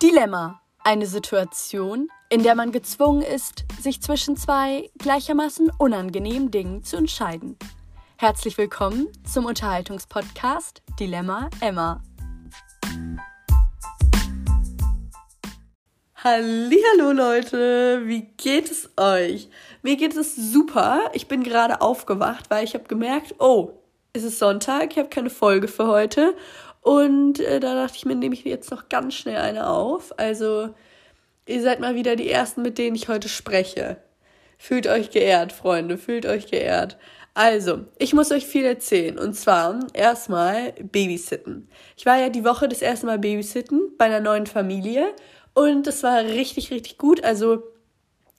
Dilemma. Eine Situation, in der man gezwungen ist, sich zwischen zwei gleichermaßen unangenehmen Dingen zu entscheiden. Herzlich willkommen zum Unterhaltungspodcast Dilemma Emma. Hallo Leute, wie geht es euch? Mir geht es super. Ich bin gerade aufgewacht, weil ich habe gemerkt, oh, es ist Sonntag, ich habe keine Folge für heute und äh, da dachte ich mir, nehme ich jetzt noch ganz schnell eine auf. Also, ihr seid mal wieder die Ersten, mit denen ich heute spreche. Fühlt euch geehrt, Freunde, fühlt euch geehrt. Also, ich muss euch viel erzählen. Und zwar erstmal Babysitten. Ich war ja die Woche das erste Mal Babysitten bei einer neuen Familie. Und das war richtig, richtig gut. Also,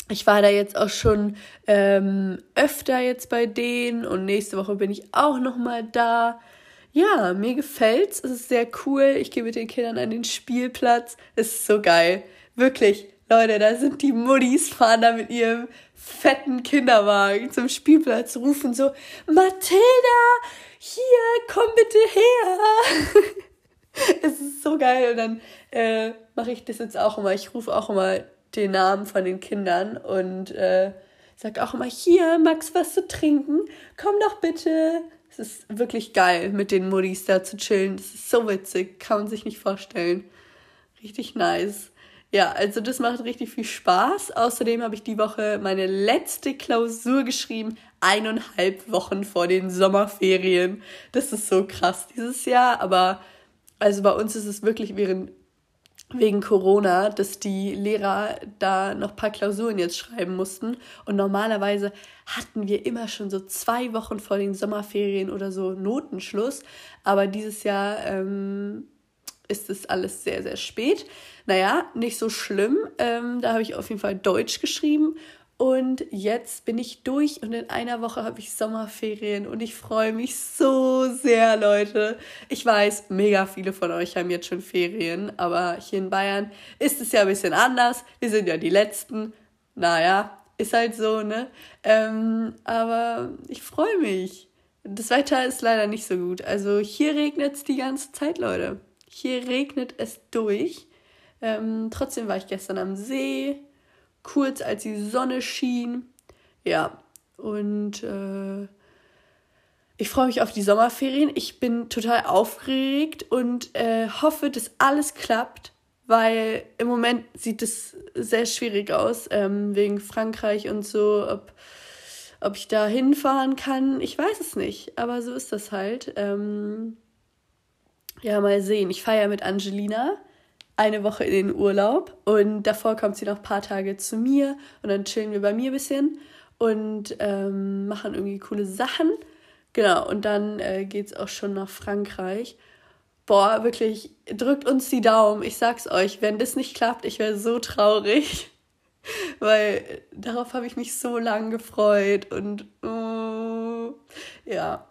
ich war da jetzt auch schon ähm, öfter jetzt bei denen und nächste Woche bin ich auch noch mal da ja, mir gefällt's. Es ist sehr cool. Ich gehe mit den Kindern an den Spielplatz. Es ist so geil. Wirklich, Leute, da sind die Muddies, fahren da mit ihrem fetten Kinderwagen zum Spielplatz, rufen so, Mathilda, hier, komm bitte her. es ist so geil. Und dann äh, mache ich das jetzt auch immer. Ich rufe auch immer den Namen von den Kindern und äh, sag auch immer, hier, Max, was zu trinken? Komm doch bitte. Es ist wirklich geil, mit den Muddis da zu chillen. Das ist so witzig, kann man sich nicht vorstellen. Richtig nice. Ja, also das macht richtig viel Spaß. Außerdem habe ich die Woche meine letzte Klausur geschrieben, eineinhalb Wochen vor den Sommerferien. Das ist so krass dieses Jahr, aber also bei uns ist es wirklich während wegen Corona, dass die Lehrer da noch ein paar Klausuren jetzt schreiben mussten. Und normalerweise hatten wir immer schon so zwei Wochen vor den Sommerferien oder so Notenschluss. Aber dieses Jahr ähm, ist es alles sehr, sehr spät. Naja, nicht so schlimm. Ähm, da habe ich auf jeden Fall Deutsch geschrieben und jetzt bin ich durch und in einer Woche habe ich Sommerferien und ich freue mich so sehr, Leute. Ich weiß, mega viele von euch haben jetzt schon Ferien, aber hier in Bayern ist es ja ein bisschen anders. Wir sind ja die Letzten. Naja, ist halt so, ne? Ähm, aber ich freue mich. Das Wetter ist leider nicht so gut. Also hier regnet es die ganze Zeit, Leute. Hier regnet es durch. Ähm, trotzdem war ich gestern am See kurz, als die Sonne schien. Ja, und äh, ich freue mich auf die Sommerferien. Ich bin total aufgeregt und äh, hoffe, dass alles klappt, weil im Moment sieht es sehr schwierig aus, ähm, wegen Frankreich und so, ob, ob ich da hinfahren kann. Ich weiß es nicht, aber so ist das halt. Ähm, ja, mal sehen. Ich feiere mit Angelina eine Woche in den Urlaub und davor kommt sie noch ein paar Tage zu mir und dann chillen wir bei mir ein bisschen und ähm, machen irgendwie coole Sachen. Genau, und dann äh, geht es auch schon nach Frankreich. Boah, wirklich, drückt uns die Daumen. Ich sag's euch, wenn das nicht klappt, ich wäre so traurig. Weil darauf habe ich mich so lange gefreut und oh, ja,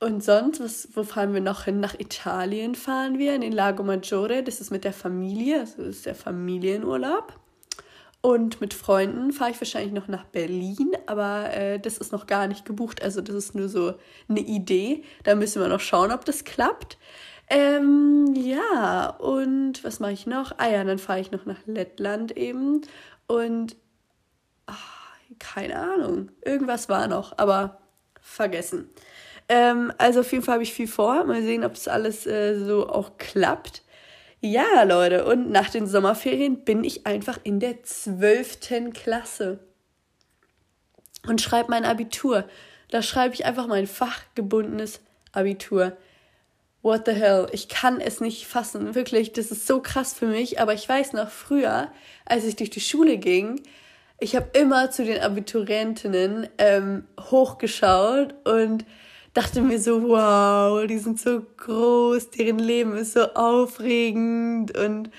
und sonst, was, wo fahren wir noch hin? Nach Italien fahren wir, in den Lago Maggiore. Das ist mit der Familie, also das ist der Familienurlaub. Und mit Freunden fahre ich wahrscheinlich noch nach Berlin, aber äh, das ist noch gar nicht gebucht. Also das ist nur so eine Idee. Da müssen wir noch schauen, ob das klappt. Ähm, ja, und was mache ich noch? Ah ja, dann fahre ich noch nach Lettland eben. Und ach, keine Ahnung, irgendwas war noch, aber vergessen. Ähm, also auf jeden Fall habe ich viel vor. Mal sehen, ob es alles äh, so auch klappt. Ja, Leute, und nach den Sommerferien bin ich einfach in der zwölften Klasse und schreibe mein Abitur. Da schreibe ich einfach mein fachgebundenes Abitur. What the hell? Ich kann es nicht fassen. Wirklich, das ist so krass für mich. Aber ich weiß noch früher, als ich durch die Schule ging, ich habe immer zu den Abiturientinnen ähm, hochgeschaut und dachte mir so, wow, die sind so groß, deren Leben ist so aufregend und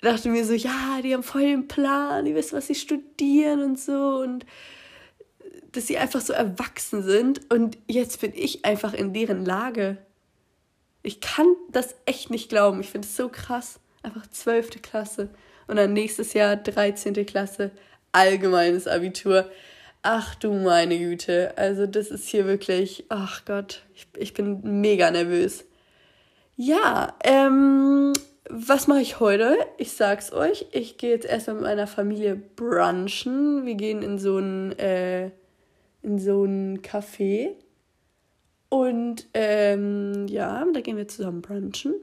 dachte mir so, ja, die haben voll den Plan, die wissen, was sie studieren und so und dass sie einfach so erwachsen sind und jetzt bin ich einfach in deren Lage. Ich kann das echt nicht glauben. Ich finde es so krass. Einfach zwölfte Klasse und dann nächstes Jahr 13. Klasse, allgemeines Abitur. Ach du meine Güte. Also das ist hier wirklich, ach Gott, ich, ich bin mega nervös. Ja, ähm, was mache ich heute? Ich sag's euch. Ich gehe jetzt erstmal mit meiner Familie brunchen. Wir gehen in so ein, äh, in so ein Café. Und ähm, ja, da gehen wir zusammen brunchen.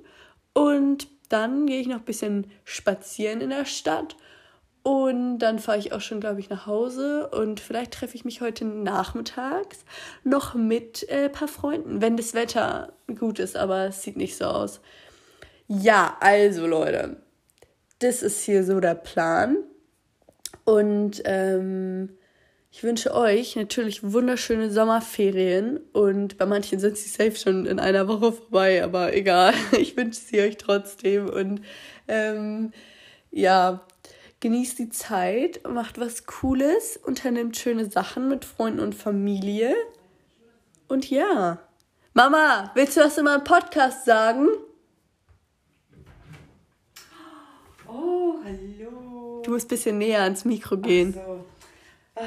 Und dann gehe ich noch ein bisschen spazieren in der Stadt. Und dann fahre ich auch schon, glaube ich, nach Hause. Und vielleicht treffe ich mich heute nachmittags noch mit ein äh, paar Freunden, wenn das Wetter gut ist, aber es sieht nicht so aus. Ja, also Leute, das ist hier so der Plan. Und ähm, ich wünsche euch natürlich wunderschöne Sommerferien. Und bei manchen sind sie safe schon in einer Woche vorbei, aber egal. Ich wünsche sie euch trotzdem. Und ähm, ja, genießt die Zeit, macht was Cooles, unternimmt schöne Sachen mit Freunden und Familie. Und ja. Mama, willst du was in meinem Podcast sagen? Oh, hallo. Du musst ein bisschen näher ans Mikro gehen. So. Ah,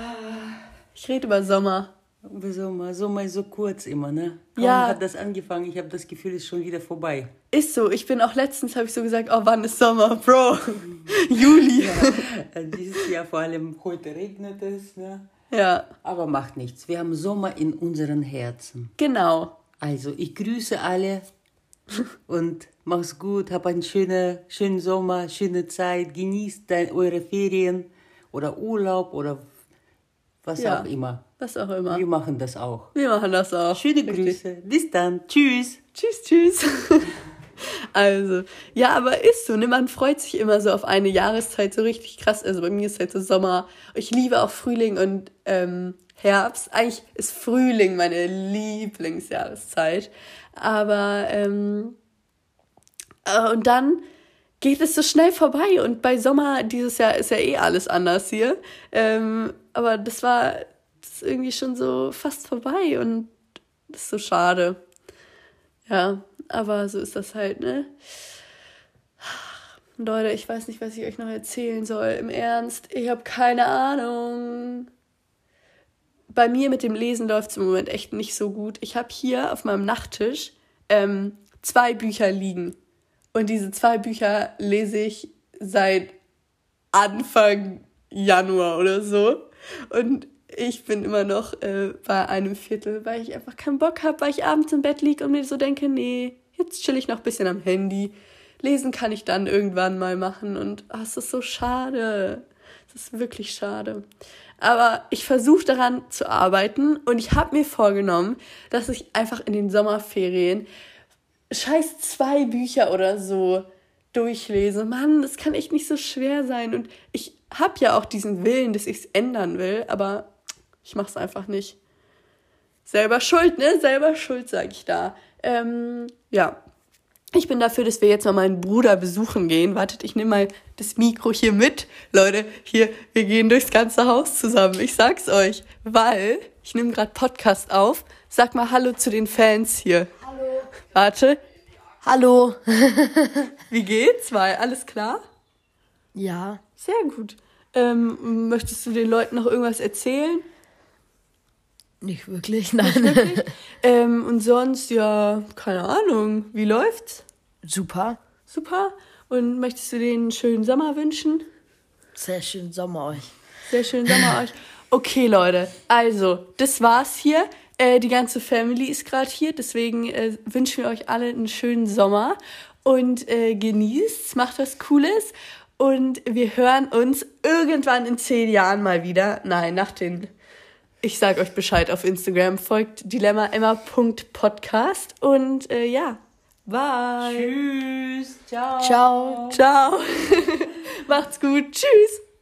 Ich rede über Sommer. Über Sommer. Sommer ist so kurz immer, ne? Kaum Ja. hat das angefangen, ich habe das Gefühl, es ist schon wieder vorbei. Ist so. Ich bin auch letztens, habe ich so gesagt, oh, wann ist Sommer? Bro, Juli. Äh, Dieses Jahr vor allem heute regnet es, ne? Ja, Aber macht nichts. Wir haben Sommer in unseren Herzen. genau. Also, ich grüße alle und mach's gut. Hab einen schönen, schönen Sommer, schöne Zeit. Genießt dein, eure Ferien oder Urlaub oder was Ja. auch immer. Was auch immer. Wir machen das auch. Wir machen das auch. Schöne Richtig. Grüße. Bis dann. Tschüss. Tschüss, tschüss. Also, ja, aber ist so, ne? Man freut sich immer so auf eine Jahreszeit so richtig krass. Also bei mir ist halt so Sommer. Ich liebe auch Frühling und ähm, Herbst. Eigentlich ist Frühling meine Lieblingsjahreszeit. Aber, ähm, äh, und dann geht es so schnell vorbei. Und bei Sommer dieses Jahr ist ja eh alles anders hier. Ähm, aber das war ist irgendwie schon so fast vorbei und das ist so schade. Ja, aber so ist das halt, ne? Leute, ich weiß nicht, was ich euch noch erzählen soll. Im Ernst, ich habe keine Ahnung. Bei mir mit dem Lesen läuft es im Moment echt nicht so gut. Ich habe hier auf meinem Nachttisch ähm, zwei Bücher liegen. Und diese zwei Bücher lese ich seit Anfang Januar oder so. Und ich bin immer noch äh, bei einem Viertel, weil ich einfach keinen Bock habe, weil ich abends im Bett liege und mir so denke, nee, jetzt chill ich noch ein bisschen am Handy. Lesen kann ich dann irgendwann mal machen und oh, es ist so schade. Es ist wirklich schade. Aber ich versuche daran zu arbeiten und ich habe mir vorgenommen, dass ich einfach in den Sommerferien scheiß zwei Bücher oder so durchlese. Mann, das kann echt nicht so schwer sein. Und ich habe ja auch diesen Willen, dass ich es ändern will, aber ich mache es einfach nicht. Selber schuld, ne? Selber schuld, sage ich da. Ähm, ja. Ich bin dafür, dass wir jetzt mal meinen Bruder besuchen gehen. Wartet, ich nehme mal das Mikro hier mit. Leute, hier, wir gehen durchs ganze Haus zusammen. Ich sag's euch, weil ich nehme gerade Podcast auf. Sag mal Hallo zu den Fans hier. Hallo. Warte, Hallo. wie geht's? Weil alles klar? Ja. Sehr gut. Ähm, möchtest du den Leuten noch irgendwas erzählen? Nicht wirklich, nein. Wirklich? ähm, und sonst, ja, keine Ahnung. Wie läuft's? Super. Super. Und möchtest du denen einen schönen Sommer wünschen? Sehr schönen Sommer euch. Sehr schönen Sommer euch. Okay, Leute. Also, das war's hier. Äh, die ganze Family ist gerade hier. Deswegen äh, wünschen wir euch alle einen schönen Sommer. Und äh, genießt, macht was Cooles. Und wir hören uns irgendwann in zehn Jahren mal wieder. Nein, nach den. Ich sag euch Bescheid auf Instagram. Folgt dilemmaemma.podcast. Und äh, ja, bye. Tschüss. Ciao. Ciao. Ciao. Macht's gut. Tschüss.